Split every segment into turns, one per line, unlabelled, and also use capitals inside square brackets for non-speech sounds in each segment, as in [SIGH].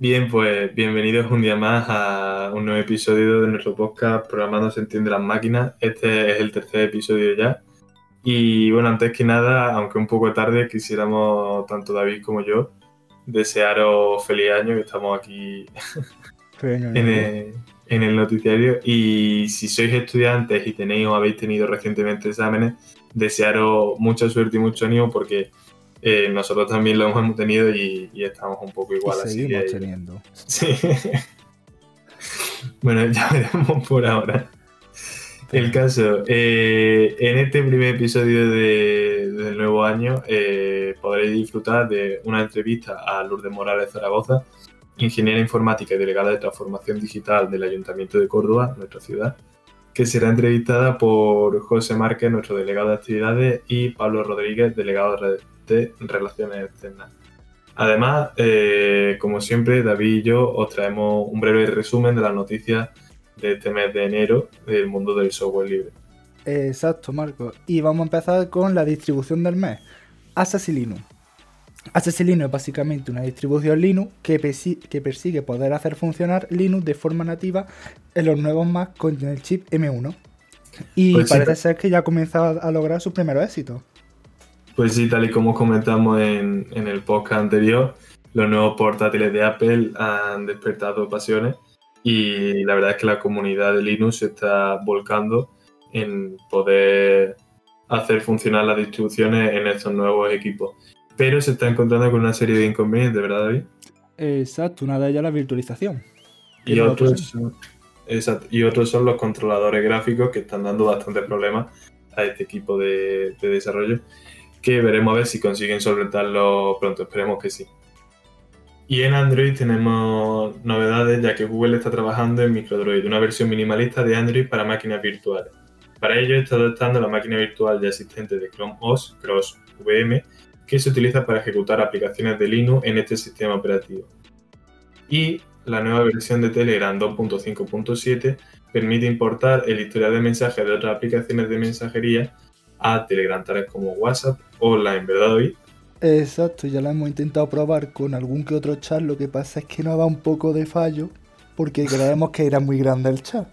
Bien, pues bienvenidos un día más a un nuevo episodio de nuestro podcast Programando se entiende las máquinas. Este es el tercer episodio ya. Y bueno, antes que nada, aunque un poco tarde, quisiéramos, tanto David como yo, desearos feliz año, que estamos aquí en, el, en el noticiario. Y si sois estudiantes y tenéis o habéis tenido recientemente exámenes, desearos mucha suerte y mucho ánimo porque eh, nosotros también lo hemos tenido y, estamos un poco igual.
Y seguimos teniendo. [LAUGHS]
Sí. bueno, ya veremos por ahora. El caso, eh, en este primer episodio del nuevo año eh, podréis disfrutar de una entrevista a Lourdes Morales Zaragoza, ingeniera informática y delegada de transformación digital del Ayuntamiento de Córdoba, nuestra ciudad, que será entrevistada por José Márquez, nuestro delegado de actividades, y Pablo Rodríguez, delegado de relaciones externas. Además, eh, como siempre, David y yo os traemos un breve resumen de las noticias de este mes de enero del mundo del software libre.
Exacto, Marco. Y vamos a empezar con la distribución del mes. Assassin Linux. Assassin Linux es básicamente una distribución Linux que, que, persigue poder hacer funcionar Linux de forma nativa en los nuevos Mac con el chip M1. Y pues parece ser que ya ha comenzado a lograr sus primeros éxitos.
Pues sí, tal y como comentamos en, en el podcast anterior, los nuevos portátiles de Apple han despertado pasiones y la verdad es que la comunidad de Linux se está volcando en poder hacer funcionar las distribuciones en estos nuevos equipos. Pero se está encontrando con una serie de inconvenientes, ¿verdad, David?
Exacto, una de ellas la virtualización.
Y otros, son, y otros son los controladores gráficos que están dando bastantes problemas a este equipo de, de desarrollo, que veremos a ver si consiguen solventarlo pronto, esperemos que sí. Y en Android tenemos novedades ya que Google está trabajando en MicroDroid, una versión minimalista de Android para máquinas virtuales. Para ello está adoptando la máquina virtual ya existente de Chrome OS, Cross VM, que se utiliza para ejecutar aplicaciones de Linux en este sistema operativo. Y la nueva versión de Telegram 2.5.7 permite importar el historial de mensajes de otras aplicaciones de mensajería a Telegram, tales como WhatsApp Online, ¿verdad, David?
Exacto, ya la hemos intentado probar con algún que otro chat, lo que pasa es que nos da un poco de fallo porque creemos que era muy grande el chat.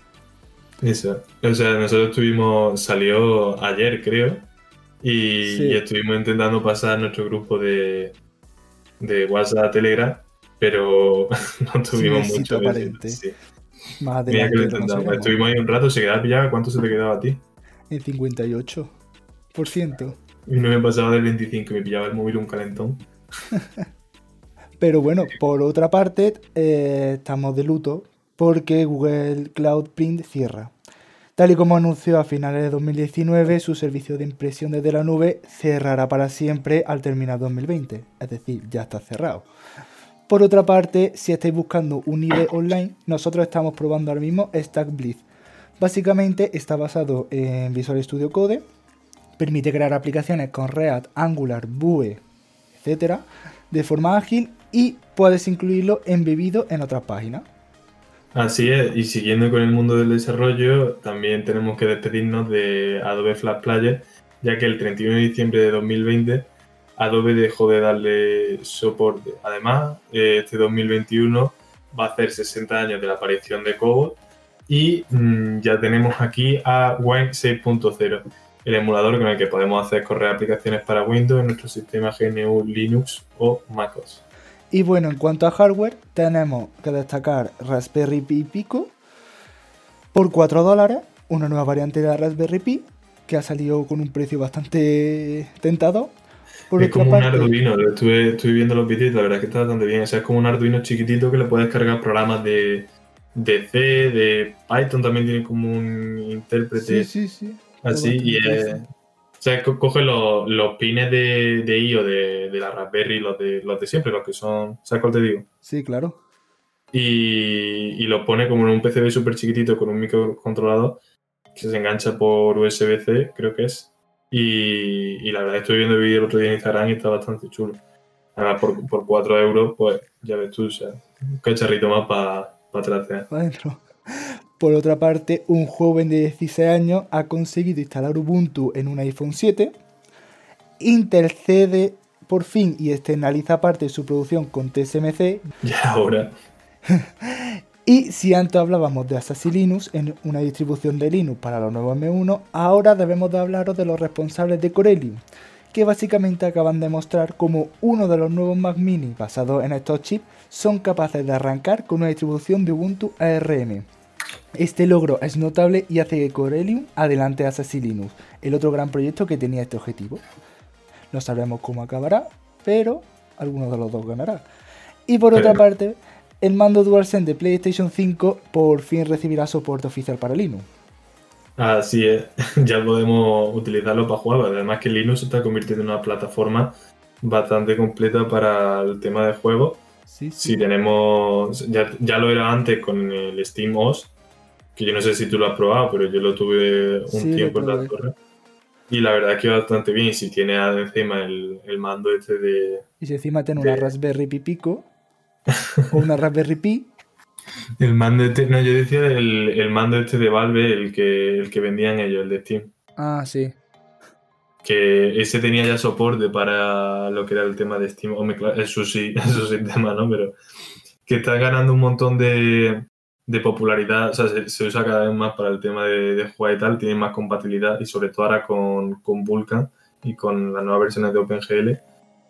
Eso, o sea, nosotros estuvimos, salió ayer creo, y, estuvimos intentando pasar nuestro grupo de, de WhatsApp a Telegram, pero [LAUGHS] no tuvimos mucho.
Aparente. Sí.
Más Mira que lo intentamos. Estuvimos ahí un rato, se quedaba pillado, ¿cuánto se te quedaba a ti?
En 58%.
Y no me pasaba del 25, me pillaba el móvil un calentón. [LAUGHS]
Pero bueno, por otra parte, eh, estamos de luto porque Google Cloud Print cierra. Tal y como anunció a finales de 2019, su servicio de impresión desde la nube cerrará para siempre al terminar 2020. Es decir, ya está cerrado. Por otra parte, si estáis buscando un IDE online, nosotros estamos probando ahora mismo Stack Blitz. Básicamente está basado en Visual Studio Code, Permite crear aplicaciones con React, Angular, Vue, etc. de forma ágil y puedes incluirlo embebido en otras páginas.
Así es, y siguiendo con el mundo del desarrollo, también tenemos que despedirnos de Adobe Flash Player, ya que el 31 de diciembre de 2020 Adobe dejó de darle soporte. Además, este 2021 va a hacer 60 años de la aparición de Cobol y mm, ya tenemos aquí a Wine 6.0 el emulador con el que podemos hacer correr aplicaciones para Windows en nuestro sistema GNU Linux o MacOS.
Y bueno, en cuanto a hardware, tenemos que destacar Raspberry Pi Pico por 4 dólares, una nueva variante de Raspberry Pi que ha salido con un precio bastante tentado.
es como un Arduino, estuve, viendo los vídeos y la verdad es que está bastante bien. O sea, es como un Arduino chiquitito que le puedes cargar programas de, de C, de Python también tiene como un intérprete.
Sí, sí, sí.
Así, y o sea, coge los, pines de, de IO de, la Raspberry, los de, los de siempre, los que son. ¿Sabes cuál te digo?
Sí, claro.
Y, y lo pone como en un PCB súper chiquitito con un microcontrolador que se engancha por USB-C, creo que es. Y, la verdad, estoy viendo el vídeo el otro día en Instagram y está bastante chulo. Además, por, por 4 euros, pues ya ves tú, o sea, un cacharrito más para pa trastear.
adentro. Por otra parte, un joven de 16 años ha conseguido instalar Ubuntu en un iPhone 7, intercede por fin y externaliza parte de su producción con TSMC.
Y ahora. [LAUGHS]
y si antes hablábamos de Assassin Linux en una distribución de Linux para los nuevos M1, ahora debemos de hablaros de los responsables de Corellium, que básicamente acaban de mostrar cómo uno de los nuevos Mac Mini basados en estos chips son capaces de arrancar con una distribución de Ubuntu ARM. Este logro es notable y hace que Corellium adelante a Linux, el otro gran proyecto que tenía este objetivo. No sabemos cómo acabará, pero alguno de los dos ganará. Y por otra parte, el mando DualSense de PlayStation 5 por fin recibirá soporte oficial para Linux.
Así es, [LAUGHS] ya podemos utilizarlo para jugar. Además que Linux se está convirtiendo en una plataforma bastante completa para el tema de juego. Sí, sí. Si tenemos, ya, ya, lo era antes con el Steam OS, que yo no sé si tú lo has probado, pero yo lo tuve un tiempo en la torre. Y la verdad es que va bastante bien. Y si tiene encima el, el, mando este de.
Y si encima tiene una Raspberry Pi Pico o una Raspberry Pi. [LAUGHS]
El mando este, no, yo decía el, el, mando este de Valve, el que, el que vendían ellos, el de Steam.
Ah, sí.
Que ese tenía ya soporte para lo que era el tema de Steam. Hombre, claro, eso sí, [LAUGHS] eso sí tema, ¿no? Pero que está ganando un montón de, de popularidad, o sea, se, usa cada vez más para el tema de, de, jugar y tal, tiene más compatibilidad y sobre todo ahora con, con Vulkan y con las nuevas versiones de OpenGL,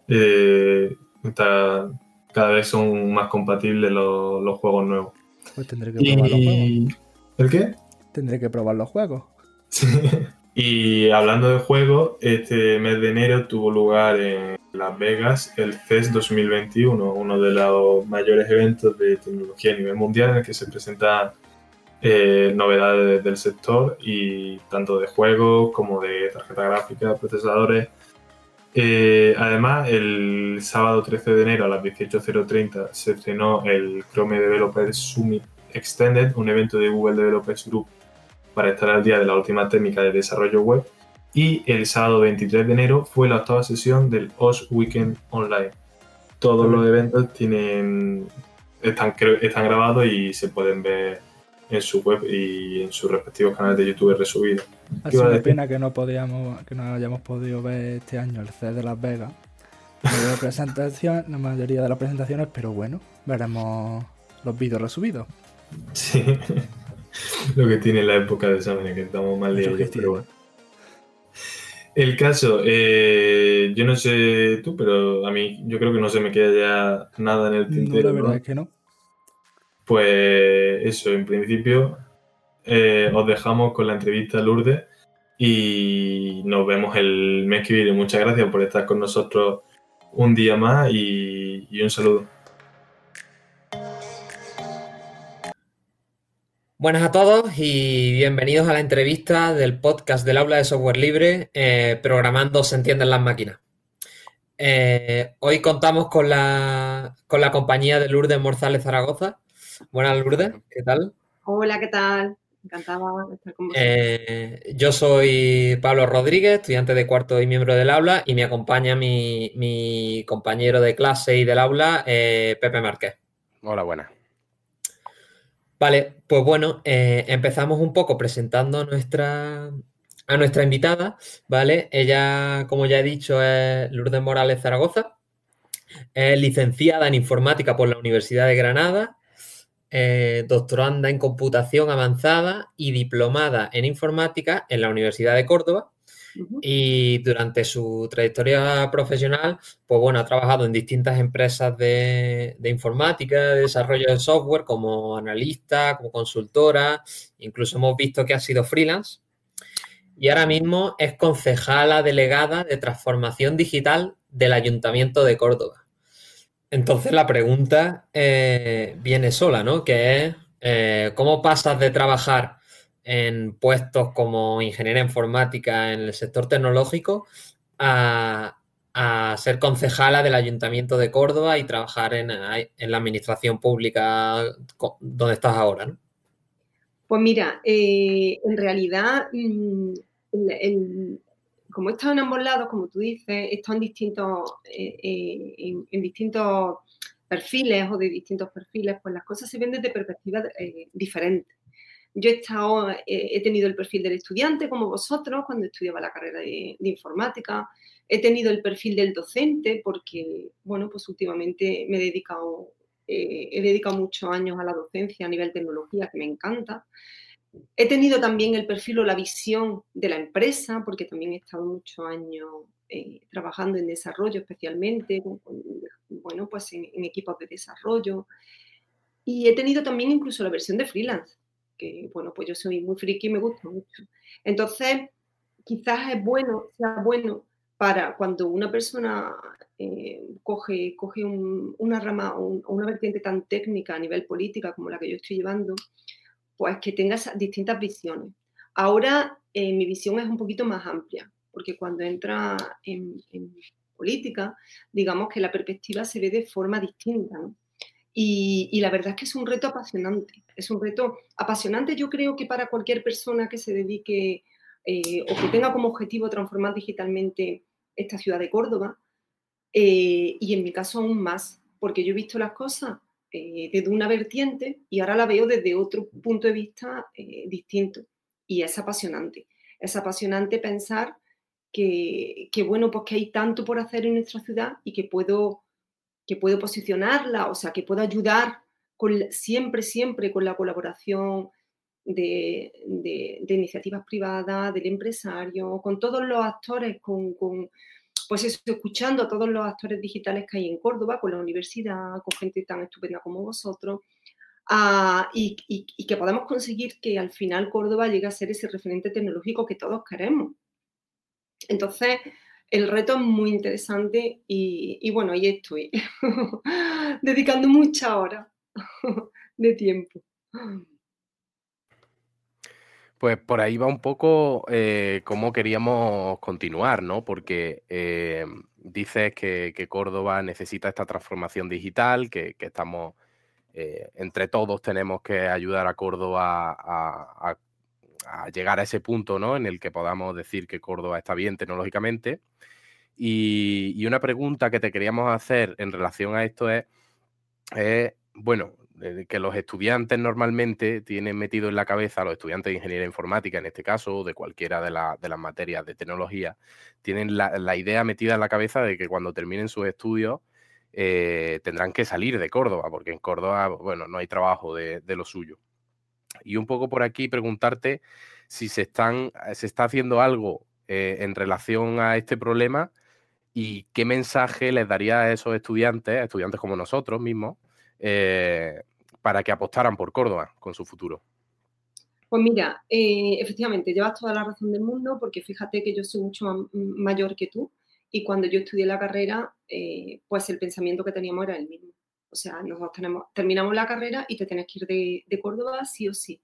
eh, está, cada vez son más compatibles los, los juegos nuevos.
Pues tendré que probar los juegos.
¿El qué?
Tendré que probar los juegos.
Sí. [LAUGHS] Y hablando de juegos, este mes de enero tuvo lugar en Las Vegas el CES 2021, uno de los mayores eventos de tecnología a nivel mundial en el que se presentan eh, novedades del sector y tanto de juegos como de tarjeta gráfica, procesadores. Eh, además, el sábado 13 de enero a las 18.030 se estrenó el Chrome Developers Summit Extended, un evento de Google Developers Group para estar al día de la última técnica de desarrollo web. Y el sábado 23 de enero fue la octava sesión del OS Weekend Online. Todos los eventos tienen están, están grabados y se pueden ver en su web y en sus respectivos canales de YouTube resubidos.
Ha sido una pena que no podíamos, que no hayamos podido ver este año el C de Las Vegas. La, [LAUGHS] presentación, la mayoría de las presentaciones, pero bueno, veremos los vídeos resubidos.
Sí. [LAUGHS] lo que tiene la época de exámenes, que estamos mal liados, pero bueno. El caso, eh, yo no sé tú, pero a mí yo creo que no se me queda ya nada en el tintero.
No, la verdad es que no.
Pues eso, en principio eh, os dejamos con la entrevista a Lourdes y nos vemos el mes que viene. Muchas gracias por estar con nosotros un día más y un saludo.
Buenas a todos y bienvenidos a la entrevista del podcast del aula de software libre, eh, programando se entienden las máquinas. Eh, hoy contamos con la, con la compañía de Lourdes Morzales Zaragoza. Buenas Lourdes, ¿qué tal?
Hola, ¿qué tal? Encantada de estar con vosotros.
Eh, yo soy Pablo Rodríguez, estudiante de cuarto y miembro del aula, y me acompaña mi, mi compañero de clase y del aula, Pepe Márquez.
Hola, buenas.
Vale, pues bueno, eh, empezamos un poco presentando a nuestra, a nuestra invitada, ¿vale? Ella, como ya he dicho, es Lourdes Morales Zaragoza, es licenciada en informática por la Universidad de Granada, eh, doctoranda en computación avanzada y diplomada en informática en la Universidad de Córdoba y durante su trayectoria profesional, pues bueno, ha trabajado en distintas empresas de, informática, de desarrollo de software, como analista, como consultora, incluso hemos visto que ha sido freelance. Y ahora mismo es concejala delegada de transformación digital del Ayuntamiento de Córdoba. Entonces la pregunta eh, viene sola, ¿no? Que es, eh, ¿cómo pasas de trabajar en puestos como ingeniera informática en el sector tecnológico a, ser concejala del Ayuntamiento de Córdoba y trabajar en, la administración pública donde estás ahora.
Pues mira, eh, en realidad, mm, como he en ambos lados, como tú dices, he en distintos, eh, eh, en, distintos perfiles o de distintos perfiles, pues las cosas se ven desde perspectivas diferentes. Yo he, estado, he tenido el perfil del estudiante como vosotros cuando estudiaba la carrera de, informática, he tenido el perfil del docente porque, bueno, pues últimamente me he dedicado, eh, he dedicado muchos años a la docencia a nivel tecnología, que me encanta. He tenido también el perfil o la visión de la empresa, porque también he estado muchos años eh, trabajando en desarrollo especialmente, bueno, pues en, equipos de desarrollo. Y he tenido también incluso la versión de freelance, que bueno, pues yo soy muy friki y me gusta mucho. Entonces, quizás es bueno, sea bueno para cuando una persona eh, coge, coge una rama o una vertiente tan técnica a nivel política como la que yo estoy llevando, pues que tengas distintas visiones. Ahora eh, mi visión es un poquito más amplia, porque cuando entra en, política, digamos que la perspectiva se ve de forma distinta. Y, la verdad es que es un reto apasionante. Es un reto apasionante, yo creo que para cualquier persona que se dedique eh, o que tenga como objetivo transformar digitalmente esta ciudad de Córdoba, eh, y en mi caso aún más, porque yo he visto las cosas eh, desde una vertiente y ahora la veo desde otro punto de vista eh, distinto. Y es apasionante. Es apasionante pensar que, bueno, pues que hay tanto por hacer en nuestra ciudad y que puedo, que puedo posicionarla, o sea, que puedo ayudar con, siempre, siempre con la colaboración de, iniciativas privadas, del empresario, con todos los actores, con pues estoy escuchando a todos los actores digitales que hay en Córdoba, con la universidad, con gente tan estupenda como vosotros, ah, y, que podamos conseguir que al final Córdoba llegue a ser ese referente tecnológico que todos queremos. Entonces, el reto es muy interesante y, bueno, ahí estoy, [LAUGHS] dedicando muchas horas [LAUGHS] de tiempo.
Pues por ahí va un poco eh, cómo queríamos continuar, ¿no? Porque eh, dices que, Córdoba necesita esta transformación digital, que, estamos, eh, entre todos tenemos que ayudar a Córdoba a, llegar a ese punto, ¿no? En el que podamos decir que Córdoba está bien tecnológicamente. Y, una pregunta que te queríamos hacer en relación a esto es, bueno, que los estudiantes normalmente tienen metido en la cabeza, los estudiantes de ingeniería informática en este caso, o de cualquiera de, las materias de tecnología, tienen la, idea metida en la cabeza de que cuando terminen sus estudios eh, tendrán que salir de Córdoba, porque en Córdoba, bueno, no hay trabajo de, lo suyo. Y un poco por aquí preguntarte si se, están, se está haciendo algo eh, en relación a este problema y qué mensaje les daría a esos estudiantes, estudiantes como nosotros mismos, eh, para que apostaran por Córdoba con su futuro?
Pues mira, eh, efectivamente, llevas toda la razón del mundo porque fíjate que yo soy mucho mayor que tú y cuando yo estudié la carrera, eh, pues el pensamiento que teníamos era el mismo. O sea, nosotros terminamos la carrera y te tienes que ir de, Córdoba sí o sí.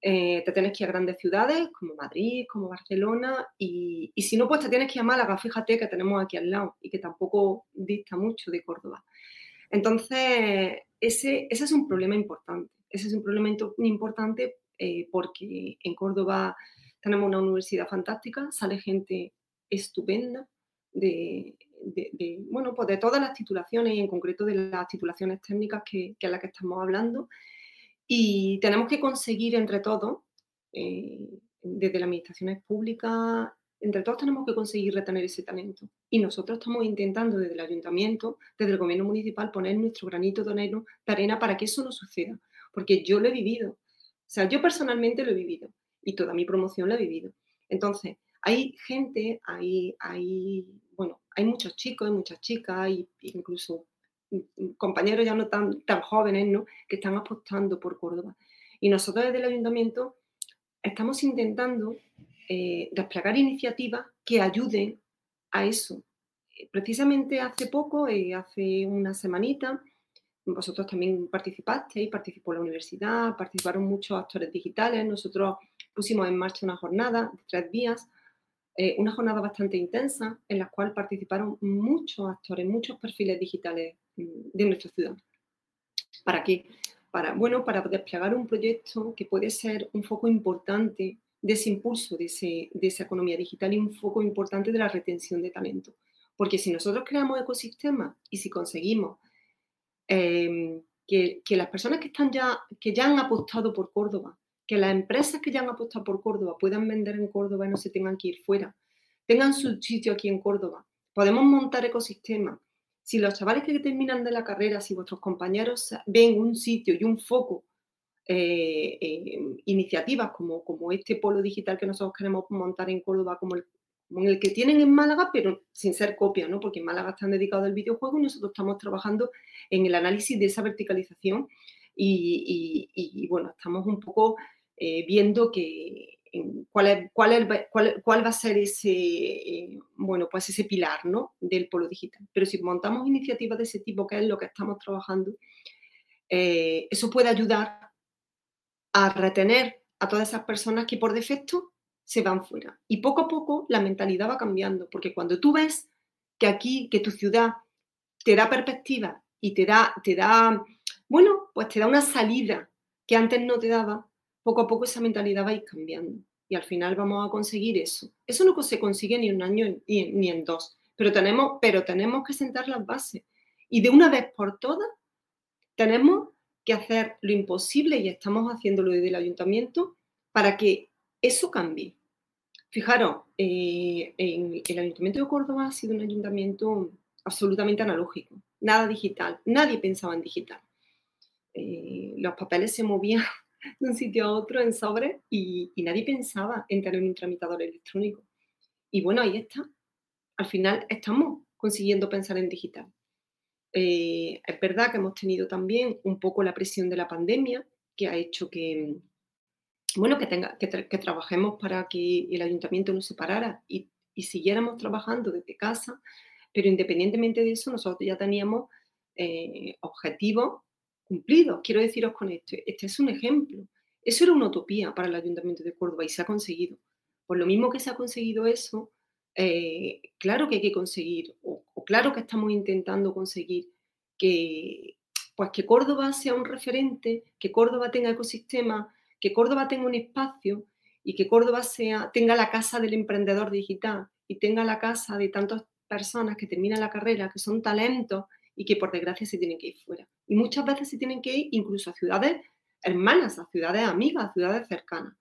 te tienes que ir a grandes ciudades como Madrid, como Barcelona y, si no, pues te tienes que ir a Málaga, fíjate que tenemos aquí al lado y que tampoco dista mucho de Córdoba. Entonces, ese, es un problema importante. Ese es un problema importante eh, porque en Córdoba tenemos una universidad fantástica, sale gente estupenda de, bueno, pues de todas las titulaciones y en concreto de las titulaciones técnicas que, que a las que estamos hablando. Y tenemos que conseguir entre todos, eh, desde las administraciones públicas, entre todos tenemos que conseguir retener ese talento. Y nosotros estamos intentando desde el ayuntamiento, desde el gobierno municipal, poner nuestro granito de arena para que eso no suceda. Porque yo lo he vivido. O sea, yo personalmente lo he vivido. Y toda mi promoción lo he vivido. Entonces, hay gente, hay, hay, hay muchos chicos, hay muchas chicas, y incluso compañeros ya no tan, tan jóvenes, ¿no? Que están apostando por Córdoba. Y nosotros desde el ayuntamiento estamos intentando eh, desplegar iniciativas que ayuden a eso. Eh, precisamente hace poco, eh, hace una semanita, vosotros también participasteis, participó la universidad, participaron muchos actores digitales, nosotros pusimos en marcha una jornada de tres días, una jornada bastante intensa en la cual participaron muchos actores, muchos perfiles digitales mm, de nuestra ciudad. ¿Para qué? Para, bueno, para desplegar un proyecto que puede ser un foco importante de ese impulso de, esa economía digital y un foco importante de la retención de talento. Porque si nosotros creamos ecosistemas y si conseguimos em, que, las personas que, están ya, que ya han apostado por Córdoba, que las empresas que ya han apostado por Córdoba puedan vender en Córdoba y no se tengan que ir fuera, tengan su sitio aquí en Córdoba. Podemos montar ecosistemas. Si los chavales que terminan de la carrera, si vuestros compañeros ven un sitio y un foco, eh, iniciativas como, como este polo digital que nosotros queremos montar en Córdoba, como el, el que tienen en Málaga, pero sin ser copia, ¿no? porque en Málaga están dedicados al videojuego y nosotros estamos trabajando en el análisis de esa verticalización y, bueno, estamos un poco eh, viendo que cuál, cuál, cuál, va a ser ese, eh, bueno, pues ese pilar ¿no? del polo digital. Pero si montamos iniciativas de ese tipo, que es lo que estamos trabajando, eh, eso puede ayudar a retener a todas esas personas que por defecto se van fuera. Y poco a poco la mentalidad va cambiando, porque cuando tú ves que aquí, que tu ciudad te da perspectiva y te da, te da bueno, pues te da una salida que antes no te daba, poco a poco esa mentalidad va a ir cambiando y al final vamos a conseguir eso. Eso no se consigue ni en un año ni en dos, pero tenemos, pero tenemos que sentar las bases y de una vez por todas tenemos que hacer lo imposible y estamos haciéndolo desde el ayuntamiento para que eso cambie. Fijaros, eh, en el ayuntamiento de Córdoba ha sido un ayuntamiento absolutamente analógico, nada digital, nadie pensaba en digital. Eh, los papeles se movían [LAUGHS] de un sitio a otro en sobre y, nadie pensaba en tener un tramitador electrónico. Y bueno, ahí está. Al final estamos consiguiendo pensar en digital. Eh, es verdad que hemos tenido también un poco la presión de la pandemia que ha hecho que, bueno, que, tenga, que, trabajemos para que el ayuntamiento no se parara y, siguiéramos trabajando desde casa, pero independientemente de eso, nosotros ya teníamos eh, objetivos cumplido. Quiero deciros con esto, este es un ejemplo. Eso era una utopía para el Ayuntamiento de Córdoba y se ha conseguido. Por lo mismo que se ha conseguido eso, eh, claro que hay que conseguir, o, claro que estamos intentando conseguir que, pues que Córdoba sea un referente, que Córdoba tenga ecosistema, que Córdoba tenga un espacio y que Córdoba sea, tenga la casa del emprendedor digital y tenga la casa de tantas personas que terminan la carrera, que son talentos y que por desgracia se tienen que ir fuera. Y muchas veces se tienen que ir incluso a ciudades hermanas, a ciudades amigas, a ciudades cercanas.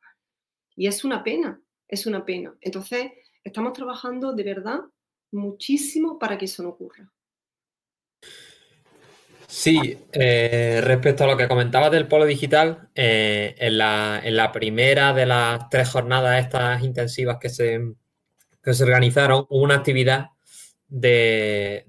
Y es una pena, es una pena. Entonces, estamos trabajando de verdad muchísimo para que eso no ocurra.
Sí, eh, respecto a lo que comentabas del polo digital, eh, en, la, primera de las tres jornadas estas intensivas que se, que se organizaron, hubo una actividad de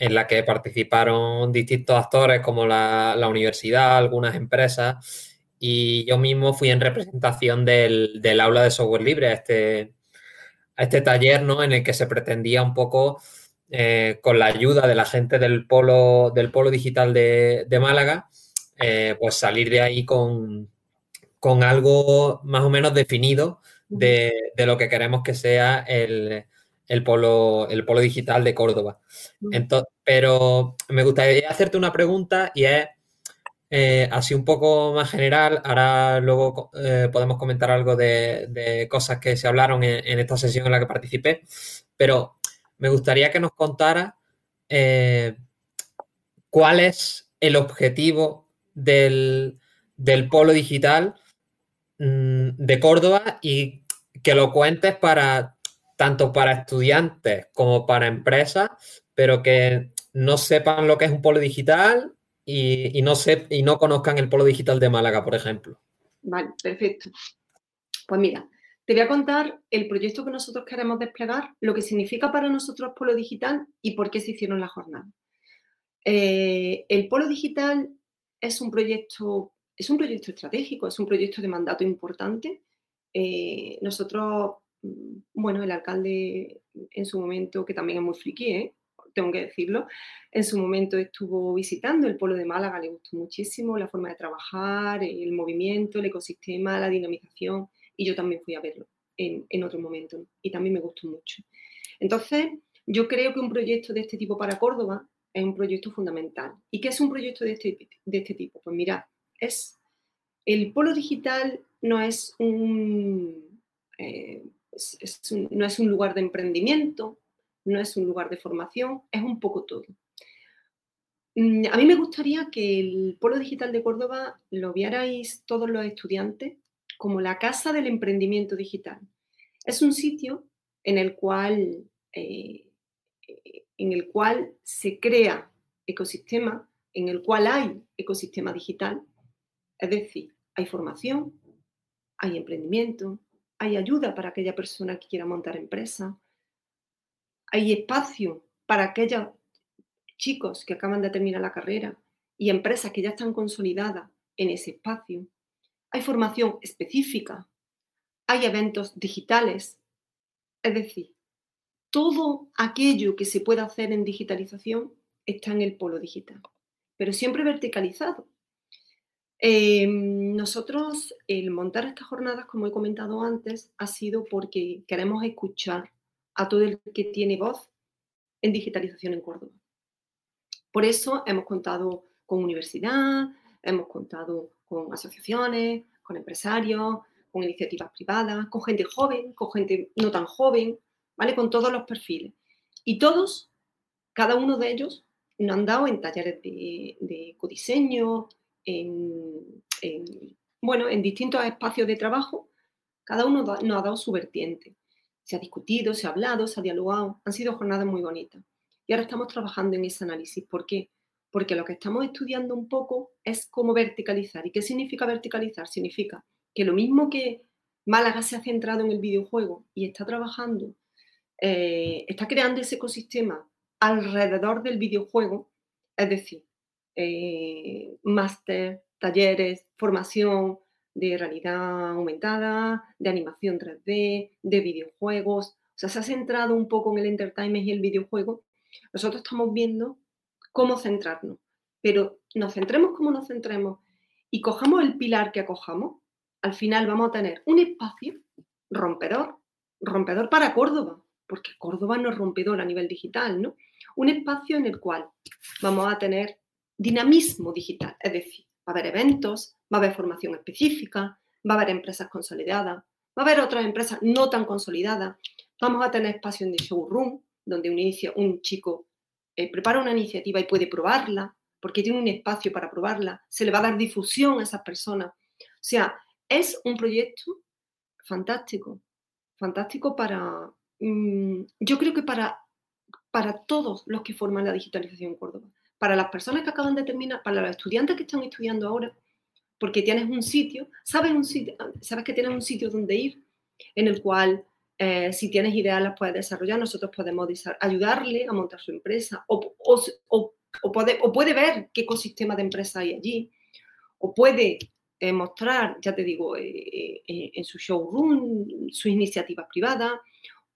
en la que participaron distintos actores como la, universidad, algunas empresas, y yo mismo fui en representación del, aula de software libre, a este, a este taller ¿no? en el que se pretendía un poco, eh, con la ayuda de la gente del polo, del polo digital de, Málaga, eh, pues salir de ahí con, con, algo más o menos definido de, de lo que queremos que sea el, el polo, el polo digital de Córdoba. Entonces, pero me gustaría hacerte una pregunta y es eh, así un poco más general. Ahora luego eh, podemos comentar algo de, cosas que se hablaron en, esta sesión en la que participé, pero me gustaría que nos contara eh, cuál es el objetivo del, del polo digital mm, de Córdoba y que lo cuentes para tanto para estudiantes como para empresas, pero que no sepan lo que es un polo digital y, no, y no conozcan el polo digital de Málaga, por ejemplo.
Vale, perfecto. Pues mira, te voy a contar el proyecto que nosotros queremos desplegar, lo que significa para nosotros polo digital y por qué se hicieron las jornadas. Eh, el polo digital es un proyecto, es un proyecto estratégico, es un proyecto de mandato importante. Eh, nosotros bueno, el alcalde en su momento, que también es muy friki, ¿eh? tengo que decirlo, en su momento estuvo visitando el pueblo de Málaga, le gustó muchísimo la forma de trabajar, el movimiento, el ecosistema, la dinamización, y yo también fui a verlo en, otro momento, y también me gustó mucho. Entonces, yo creo que un proyecto de este tipo para Córdoba es un proyecto fundamental. ¿Y qué es un proyecto de este, este tipo? Pues mira, es el polo digital no es un... Eh, no es un lugar de emprendimiento, no es un lugar de formación, es un poco todo. mm, a mí me gustaría que el Polo Digital de Córdoba lo vierais todos los estudiantes como la casa del emprendimiento digital. Es un sitio en el cual, eh, en el cual se crea ecosistema, en el cual hay ecosistema digital, es decir, hay formación, hay emprendimiento, hay ayuda para aquella persona que quiera montar empresa, hay espacio para aquellos chicos que acaban de terminar la carrera y empresas que ya están consolidadas en ese espacio. Hay formación específica, hay eventos digitales, es decir, todo aquello que se pueda hacer en digitalización está en el polo digital, pero siempre verticalizado. Em, nosotros, el montar estas jornadas, como he comentado antes, ha sido porque queremos escuchar a todo el que tiene voz en digitalización en Córdoba. Por eso hemos contado con universidad, hemos contado con asociaciones, con empresarios, con iniciativas privadas, con gente joven, con gente no tan joven, ¿vale? Con todos los perfiles. Y todos, cada uno de ellos, nos han dado en talleres de codiseño, en, bueno, en distintos espacios de trabajo, cada uno nos ha dado su vertiente. Se ha discutido, se ha hablado, se ha dialogado, han sido jornadas muy bonitas. Y ahora estamos trabajando en ese análisis. ¿Por qué? Porque lo que estamos estudiando un poco es cómo verticalizar. ¿Y qué significa verticalizar? Significa que lo mismo que Málaga se ha centrado en el videojuego y está trabajando, eh, está creando ese ecosistema alrededor del videojuego, es decir, eh, máster, talleres, formación de realidad aumentada, de animación 3D, de videojuegos. O sea, se ha centrado un poco en el entertainment y el videojuego. Nosotros estamos viendo cómo centrarnos, pero nos centremos como nos centremos y cojamos el pilar que acojamos, al final vamos a tener un espacio rompedor, rompedor para Córdoba, porque Córdoba no es rompedor a nivel digital, ¿no? Un espacio en el cual vamos a tener dinamismo digital, es decir, va a haber eventos, va a haber formación específica, va a haber empresas consolidadas, va a haber otras empresas no tan consolidadas, vamos a tener espacios de showroom, donde un, un chico eh, prepara una iniciativa y puede probarla, porque tiene un espacio para probarla, se le va a dar difusión a esas personas. O sea, es un proyecto fantástico, fantástico para, mm, yo creo que para, para todos los que forman la digitalización en Córdoba para las personas que acaban de terminar, para los estudiantes que están estudiando ahora, porque tienes un sitio, sabes, un sitio, sabes que tienes un sitio donde ir, en el cual eh, si tienes ideas las puedes desarrollar, nosotros podemos ayudarle a montar su empresa o, o, puede, ver qué ecosistema de empresa hay allí, o puede eh, mostrar, ya te digo, eh, en su showroom sus iniciativas privadas,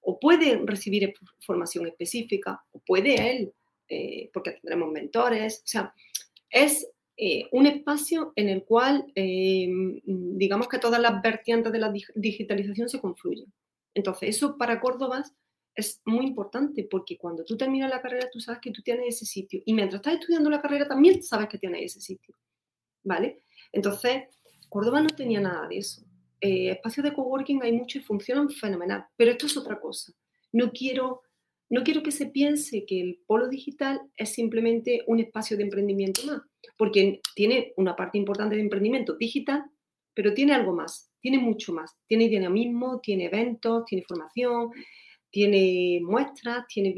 o puede recibir formación específica, o puede él eh, porque tendremos mentores, o sea, es eh, un espacio en el cual, eh, digamos que todas las vertientes de la digitalización se confluyen. Entonces, eso para Córdoba es muy importante porque cuando tú terminas la carrera, tú sabes que tú tienes ese sitio. Y mientras estás estudiando la carrera, también sabes que tienes ese sitio. ¿Vale? Entonces, Córdoba no tenía nada de eso. espacios de coworking hay muchos y funcionan fenomenal. Pero esto es otra cosa. No quiero no quiero que se piense que el polo digital es simplemente un espacio de emprendimiento más, porque tiene una parte importante de emprendimiento digital, pero tiene algo más, tiene mucho más. Tiene dinamismo, tiene eventos, tiene formación, tiene muestras, tiene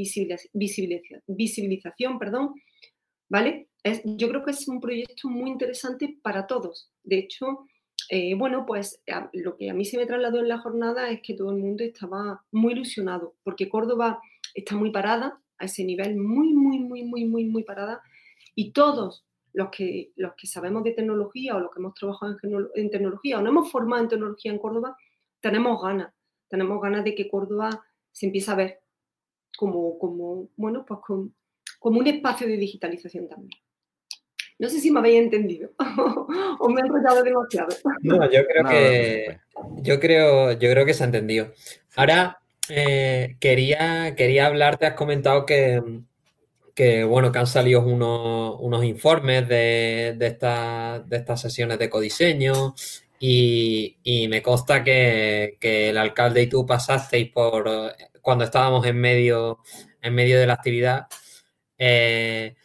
visibilización, perdón, ¿vale? yo creo que es un proyecto muy interesante para todos. De hecho, eh, bueno, pues lo que a mí se me trasladó en la jornada es que todo el mundo estaba muy ilusionado, porque Córdoba está muy parada, a ese nivel muy, muy, muy, muy, muy, muy parada. Y todos los que, los que sabemos de tecnología o los que hemos trabajado en, tecnología o no hemos formado en tecnología en Córdoba, tenemos ganas, tenemos ganas de que Córdoba se empiece a ver como, como bueno, pues como, como un espacio de digitalización también. No sé si me habéis entendido [LAUGHS] o me he enrollado demasiado.
No, yo creo que yo creo, yo creo que se ha entendido. Ahora, eh, quería, quería hablarte, has comentado que, bueno, que han salido unos, informes de, de, estas sesiones de codiseño y, me consta que, el alcalde y tú pasasteis por cuando estábamos en medio, en medio de la actividad. Eh,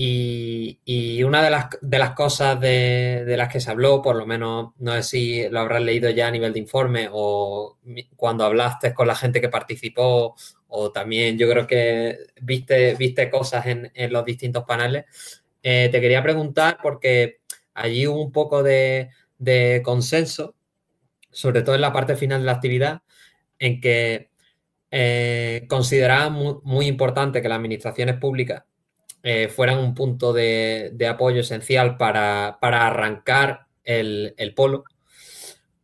y, una de las, de las cosas de, de, las que se habló, por lo menos, no sé si lo habrás leído ya a nivel de informe o cuando hablaste con la gente que participó o también yo creo que viste, viste cosas en, en los distintos paneles, eh, te quería preguntar porque allí hubo un poco de, de, consenso, sobre todo en la parte final de la actividad, en que eh, consideraban muy, muy importante que las administraciones públicas eh, fueran un punto de, de apoyo esencial para, para arrancar el, el, polo,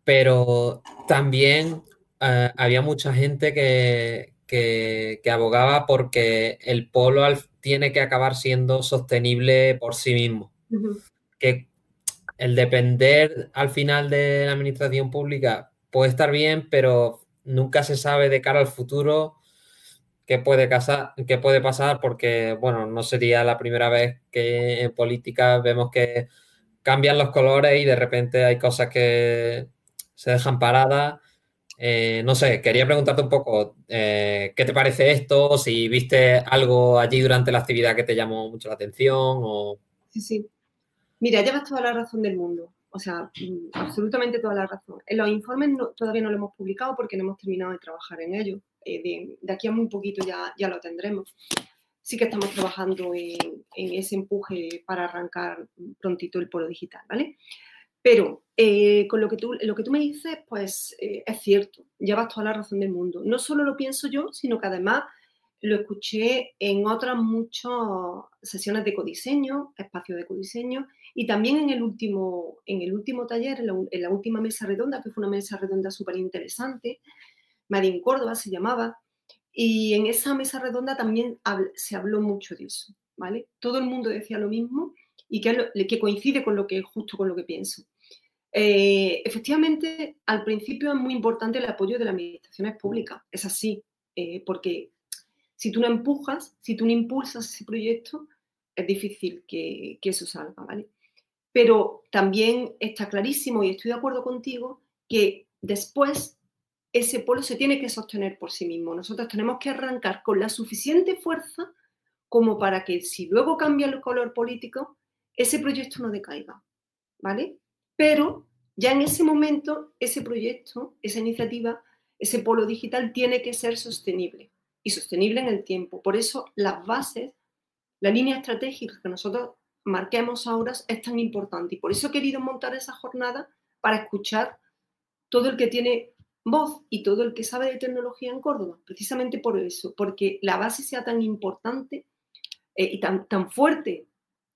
pero también eh, había mucha gente que, que, que, abogaba porque el polo al, tiene que acabar siendo sostenible por sí mismo. Uh -huh. Que el depender al final de la administración pública puede estar bien, pero nunca se sabe de cara al futuro qué puede, casar, qué puede pasar porque, bueno, no sería la primera vez que en política vemos que cambian los colores y de repente hay cosas que se dejan paradas. Eh, no sé, quería preguntarte un poco eh, qué te parece esto, si viste algo allí durante la actividad que te llamó mucho la atención o...
Sí, sí. Mira, llevas toda la razón del mundo. O sea, absolutamente toda la razón. En los informes todavía no lo hemos publicado porque no hemos terminado de trabajar en ello. Eh, de, aquí a muy poquito ya, ya lo tendremos. Sí que estamos trabajando en, ese empuje para arrancar prontito el polo digital, ¿vale? Pero eh, con lo que, tú, lo que tú me dices, pues eh, es cierto, llevas toda la razón del mundo. No solo lo pienso yo, sino que además lo escuché en otras muchas sesiones de codiseño, espacios de codiseño, y también en el último, en el último taller, en la última mesa redonda, que fue una mesa redonda súper interesante, Madin Córdoba se llamaba, y en esa mesa redonda también se habló mucho de eso, ¿vale? Todo el mundo decía lo mismo y que, que coincide con lo que justo con lo que pienso. Eh, efectivamente, al principio es muy importante el apoyo de las administraciones públicas, es así, eh, porque si tú no empujas, si tú no impulsas ese proyecto, es difícil que, que eso salga, ¿vale? Pero también está clarísimo, y estoy de acuerdo contigo, que después ese polo se tiene que sostener por sí mismo. Nosotros tenemos que arrancar con la suficiente fuerza como para que si luego cambia el color político, ese proyecto no decaiga, ¿vale? Pero ya en ese momento, ese proyecto, esa iniciativa, ese polo digital tiene que ser sostenible y sostenible en el tiempo. Por eso las bases, la línea estratégica que nosotros marquemos ahora es tan importante y por eso he querido montar esa jornada para escuchar todo el que tiene voz y todo el que sabe de tecnología en Córdoba, precisamente por eso, porque la base sea tan importante eh, y tan, tan fuerte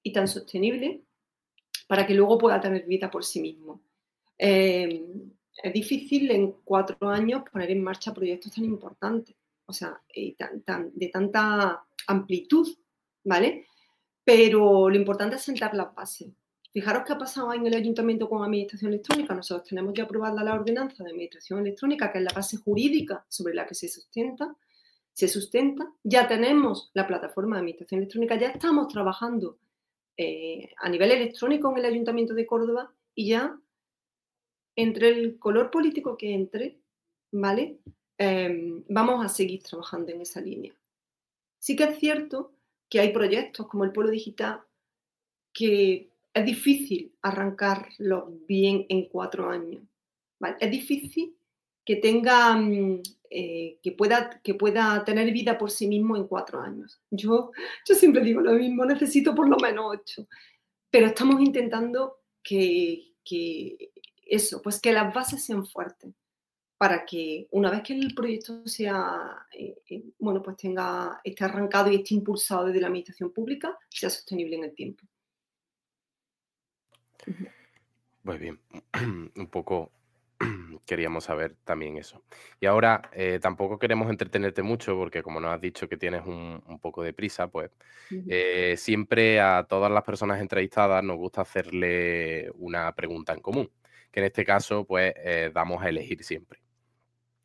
y tan sostenible para que luego pueda tener vida por sí mismo. Eh, es difícil en cuatro años poner en marcha proyectos tan importantes, o sea, tan, de tanta amplitud, ¿vale? Pero lo importante es sentar las bases. Fijaros qué ha pasado en el ayuntamiento con administración electrónica. Nosotros tenemos ya aprobada la ordenanza de administración electrónica, que es la base jurídica sobre la que se sustenta. Se sustenta. Ya tenemos la plataforma de administración electrónica, ya estamos trabajando eh, a nivel electrónico en el ayuntamiento de Córdoba y ya entre el color político que entre, ¿vale? Eh, vamos a seguir trabajando en esa línea. Sí que es cierto que hay proyectos como el Polo Digital que es difícil arrancarlo bien en cuatro años. Es difícil que tenga, mm, eh, que, pueda, que pueda tener vida por sí mismo en cuatro años. Yo, yo siempre digo lo mismo, necesito por lo menos ocho. Pero estamos intentando que, que eso, pues que las bases sean fuertes para que una vez que el proyecto sea, eh, eh, bueno, pues tenga, esté arrancado y esté impulsado desde la administración pública, sea sostenible en el tiempo.
Muy bien, [CLEARS THROAT] un poco [CLEARS THROAT] queríamos saber también eso. Y ahora eh, tampoco queremos entretenerte mucho porque como nos has dicho que tienes un, un poco de prisa, pues eh, siempre a todas las personas entrevistadas nos gusta hacerle una pregunta en común, que en este caso pues eh, damos a elegir siempre.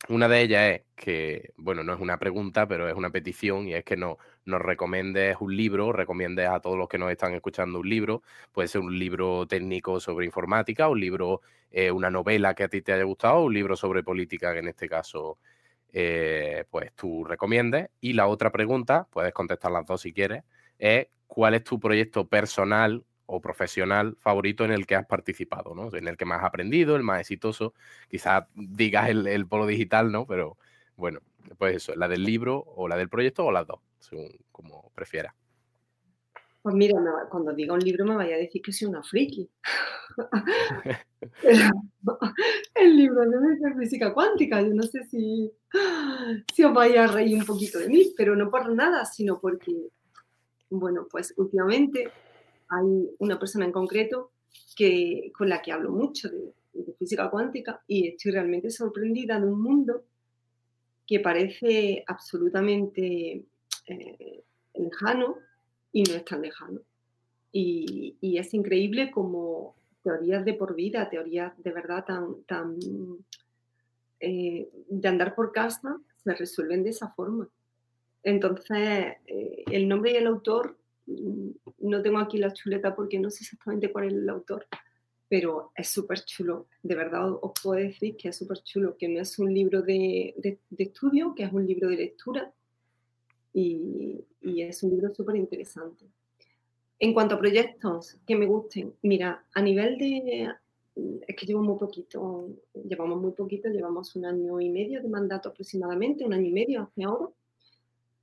Una de ellas es que, bueno, no es una pregunta, pero es una petición y es que no, nos recomiendes un libro, recomiendes a todos los que nos están escuchando un libro, puede ser un libro técnico sobre informática, un libro, eh, una novela que a ti te haya gustado, un libro sobre política que en este caso eh, pues tú recomiendes. Y la otra pregunta, puedes contestar las dos si quieres, es cuál es tu proyecto personal o profesional favorito en el que has participado, ¿no? En el que más has aprendido, el más exitoso. Quizás digas el, el polo digital, ¿no? Pero bueno, pues eso, la del libro o la del proyecto o las dos, según como prefieras.
Pues mira, cuando diga un libro me vaya a decir que soy una friki. [LAUGHS] [LAUGHS] el libro de física cuántica, yo no sé si, si os vais a reír un poquito de mí, pero no por nada, sino porque, bueno, pues últimamente hay una persona en concreto que, con la que hablo mucho de, física cuántica y estoy realmente sorprendida de un mundo que parece absolutamente eh, lejano y no es tan lejano. Y, es increíble como teorías de por vida, teorías de verdad tan, tan eh, de andar por casa, se resuelven de esa forma. Entonces, eh, el nombre y el autor, no tengo aquí la chuleta porque no sé exactamente cuál es el autor, pero es súper chulo. De verdad os puedo decir que es súper chulo, que no es un libro de, de, estudio, que es un libro de lectura y, y es un libro súper interesante. En cuanto a proyectos que me gusten, mira, a nivel de... Es que llevo muy poquito, llevamos muy poquito, llevamos un año y medio de mandato aproximadamente, un año y medio hace ahora.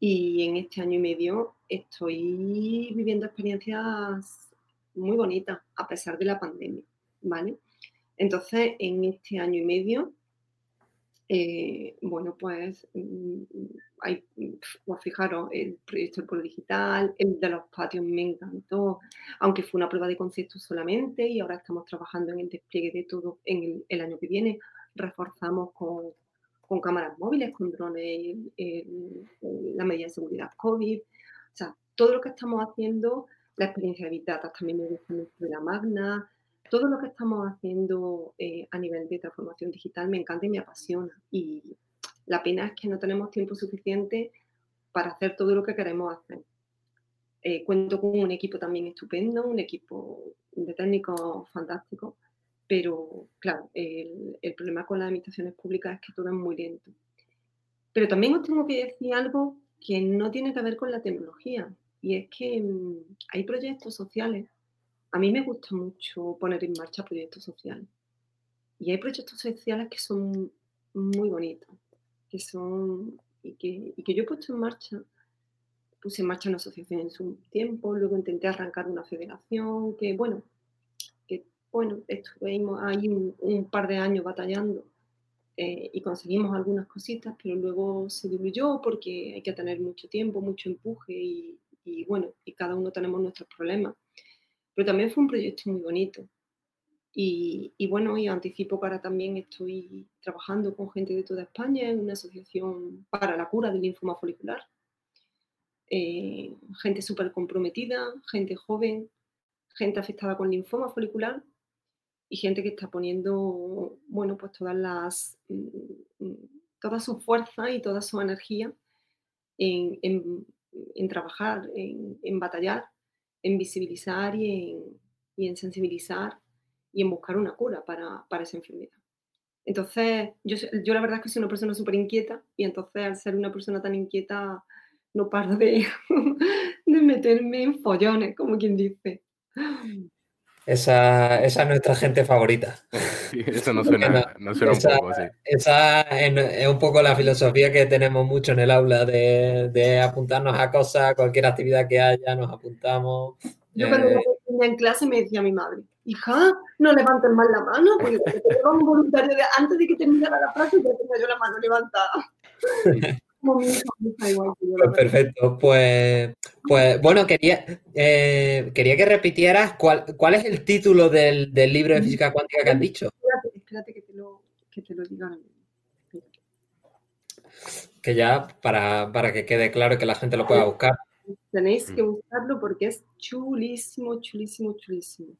Y en este año y medio estoy viviendo experiencias muy bonitas a pesar de la pandemia, ¿vale? Entonces, en este año y medio eh, bueno, pues, mm, hay, pues fijaros, el proyecto del Polo Digital, el de los patios me encantó, aunque fue una prueba de concepto solamente y ahora estamos trabajando en el despliegue de todo en el, año que viene. Reforzamos con, con cámaras móviles, con drones, la medida de seguridad COVID. O sea, todo lo que estamos haciendo, la experiencia de Big Data también me gusta mucho de la Magna, todo lo que estamos haciendo eh, a nivel de transformación digital me encanta y me apasiona. Y la pena es que no tenemos tiempo suficiente para hacer todo lo que queremos hacer. Eh, cuento con un equipo también estupendo, un equipo de técnicos fantástico, pero claro, el, problema con las administraciones públicas es que todo es muy lento. Pero también os tengo que decir algo que no tiene que ver con la tecnología, y es que mm, hay proyectos sociales a mí me gusta mucho poner en marcha proyectos sociales. Y hay proyectos sociales que son muy bonitos, que son y que, y que yo he puesto en marcha. Puse en marcha una asociación en su tiempo, luego intenté arrancar una federación, que bueno, bueno, estuvimos ahí un, par de años batallando eh, y conseguimos algunas cositas, pero luego se diluyó porque hay que tener mucho tiempo, mucho empuje y, bueno, y cada uno tenemos nuestros problemas. Pero también fue un proyecto muy bonito. Y, bueno, y anticipo que ahora también estoy trabajando con gente de toda España en una asociación para la cura del linfoma folicular. Eh, gente súper comprometida, gente joven, gente afectada con linfoma folicular y gente que está poniendo, bueno, pues todas las, mm, mm, toda su fuerza y toda su energía en, en, trabajar, en, en batallar en visibilizar y en, sensibilizar y en buscar una cura para, esa enfermedad. Entonces, yo, yo, la verdad es que soy una persona súper inquieta y entonces al ser una persona tan inquieta no paro de, [LAUGHS] de meterme en follones, como quien dice.
Esa, esa, es nuestra gente favorita.
eso no suena, no suena un poco así.
Esa es, un poco la filosofía que tenemos mucho en el aula, de, de apuntarnos a cosas, cualquier actividad que haya, nos apuntamos.
Yo cuando eh... en clase me decía mi madre, hija, no levantes más la mano, porque te un voluntario de, antes de que terminara la frase ya tenía yo la mano levantada. [LAUGHS]
Pues perfecto, pues, pues bueno, quería, eh, quería que repitieras cuál, cuál es el título del, del, libro de física cuántica que has dicho.
Espérate, espérate que te lo, que te lo diga.
Que ya, para, para, que quede claro que la gente lo pueda buscar.
Tenéis que buscarlo porque es chulísimo, chulísimo, chulísimo.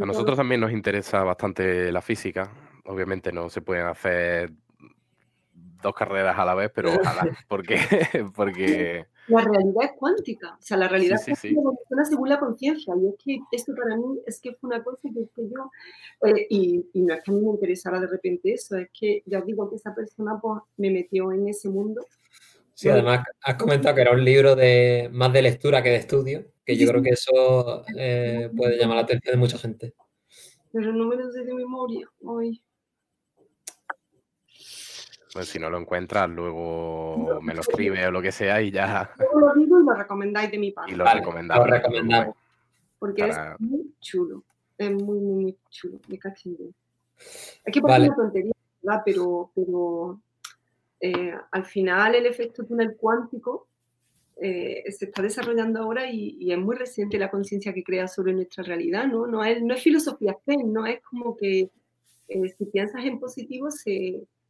A nosotros también nos interesa bastante la física. Obviamente no se pueden hacer dos carreras a la vez, pero ojalá, [LAUGHS] porque, [LAUGHS] porque...
La realidad es cuántica, o sea, la realidad es cuántica funciona según la conciencia, y es que esto para mí es que fue una cosa que, que yo, eh, y, y, no es que a mí me interesara de repente eso, es que ya os digo que esa persona pues, me metió en ese mundo
Sí, además has comentado que era un libro de más de lectura que de estudio, que yo creo que eso [LAUGHS] eh, puede llamar la atención de mucha gente.
Pero no me lo sé de memoria hoy.
Pues si no lo encuentras, luego me lo escribe o lo que sea y ya.
Yo lo digo y lo recomendáis de mi [LAUGHS] parte.
Y lo
Vale,
recomendamos.
lo recomendamos.
Porque
para-
es muy chulo. Es muy, muy, muy chulo. Me cachindeo. Es que parece
Vale.
una tontería, ¿verdad? Pero, pero eh, al final el efecto túnel cuántico eh, se está desarrollando ahora y, y es muy reciente la conciencia que crea sobre nuestra realidad, ¿no? No es, no es filosofía zen, no es como que eh, si piensas en positivo se, eh, se-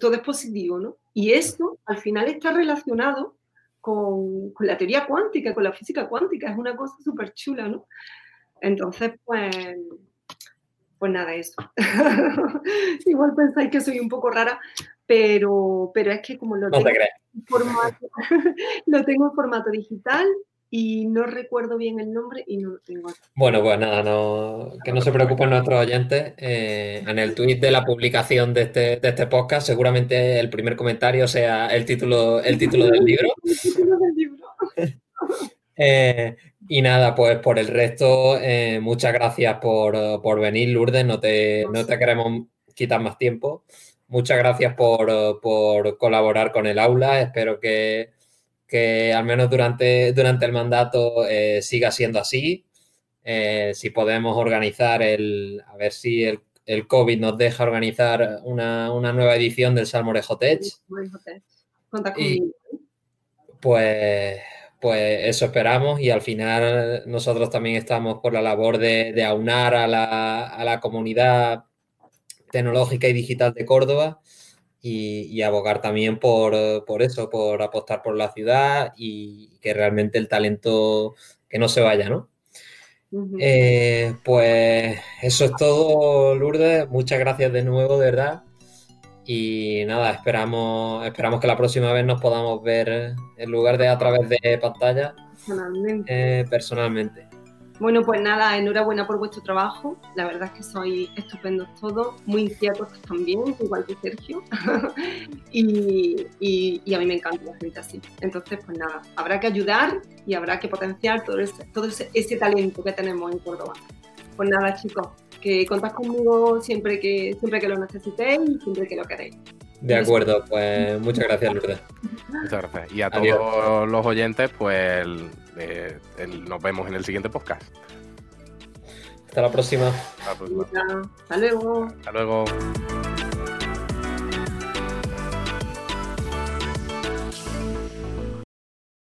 todo es positivo, ¿no? Y esto al final está relacionado con, con la teoría cuántica, con la física cuántica, es una cosa súper chula, ¿no? Entonces, pues, pues nada, eso. [LAUGHS] Igual pensáis que soy un poco rara, pero, pero es que como lo
No
tengo,
te creas.
en formato, [LAUGHS] lo tengo en formato digital y no recuerdo bien el nombre y no lo tengo.
Bueno, pues nada, no, que no se preocupen nuestros oyentes. eh, en el tweet de la publicación de este, de este podcast, seguramente el primer comentario sea el título, el título del libro. [LAUGHS]
El título del libro. [LAUGHS]
Eh, y nada, pues por el resto, eh, muchas gracias por, por venir, Lourdes. No te, no te queremos quitar más tiempo. Muchas gracias por, por colaborar con el aula. Espero que, que al menos durante, durante el mandato eh, siga siendo así. Eh, si podemos organizar el, a ver si el, el COVID nos deja organizar una, una nueva edición del Salmorejo Tech.
Cuenta
Y-. Pues, pues eso esperamos y al final nosotros también estamos por la labor de, de aunar a la, a la comunidad tecnológica y digital de Córdoba y, y abogar también por, por eso, por apostar por la ciudad y que realmente el talento que no se vaya, ¿no? Eh, pues eso es todo, Lourdes. Muchas gracias de nuevo, de verdad. Y nada, esperamos, esperamos que la próxima vez nos podamos ver en lugar de a través de pantalla
Personalmente.
eh, personalmente.
Bueno, pues nada, enhorabuena por vuestro trabajo. La verdad es que sois estupendos todos, muy inquietos también, igual que Sergio. [LAUGHS] y, y- y a mí me encanta la gente así. Entonces, pues nada, habrá que ayudar y habrá que potenciar todo ese, todo ese, ese talento que tenemos en Córdoba. Pues nada, chicos, que contad conmigo siempre que, siempre que lo necesitéis y siempre que lo queréis.
De acuerdo, pues muchas gracias, Lourdes.
Muchas gracias. Y a
Adiós.
todos los oyentes, pues eh, el- nos vemos en el siguiente podcast.
Hasta la próxima.
Hasta la próxima.
Hasta luego.
Hasta luego.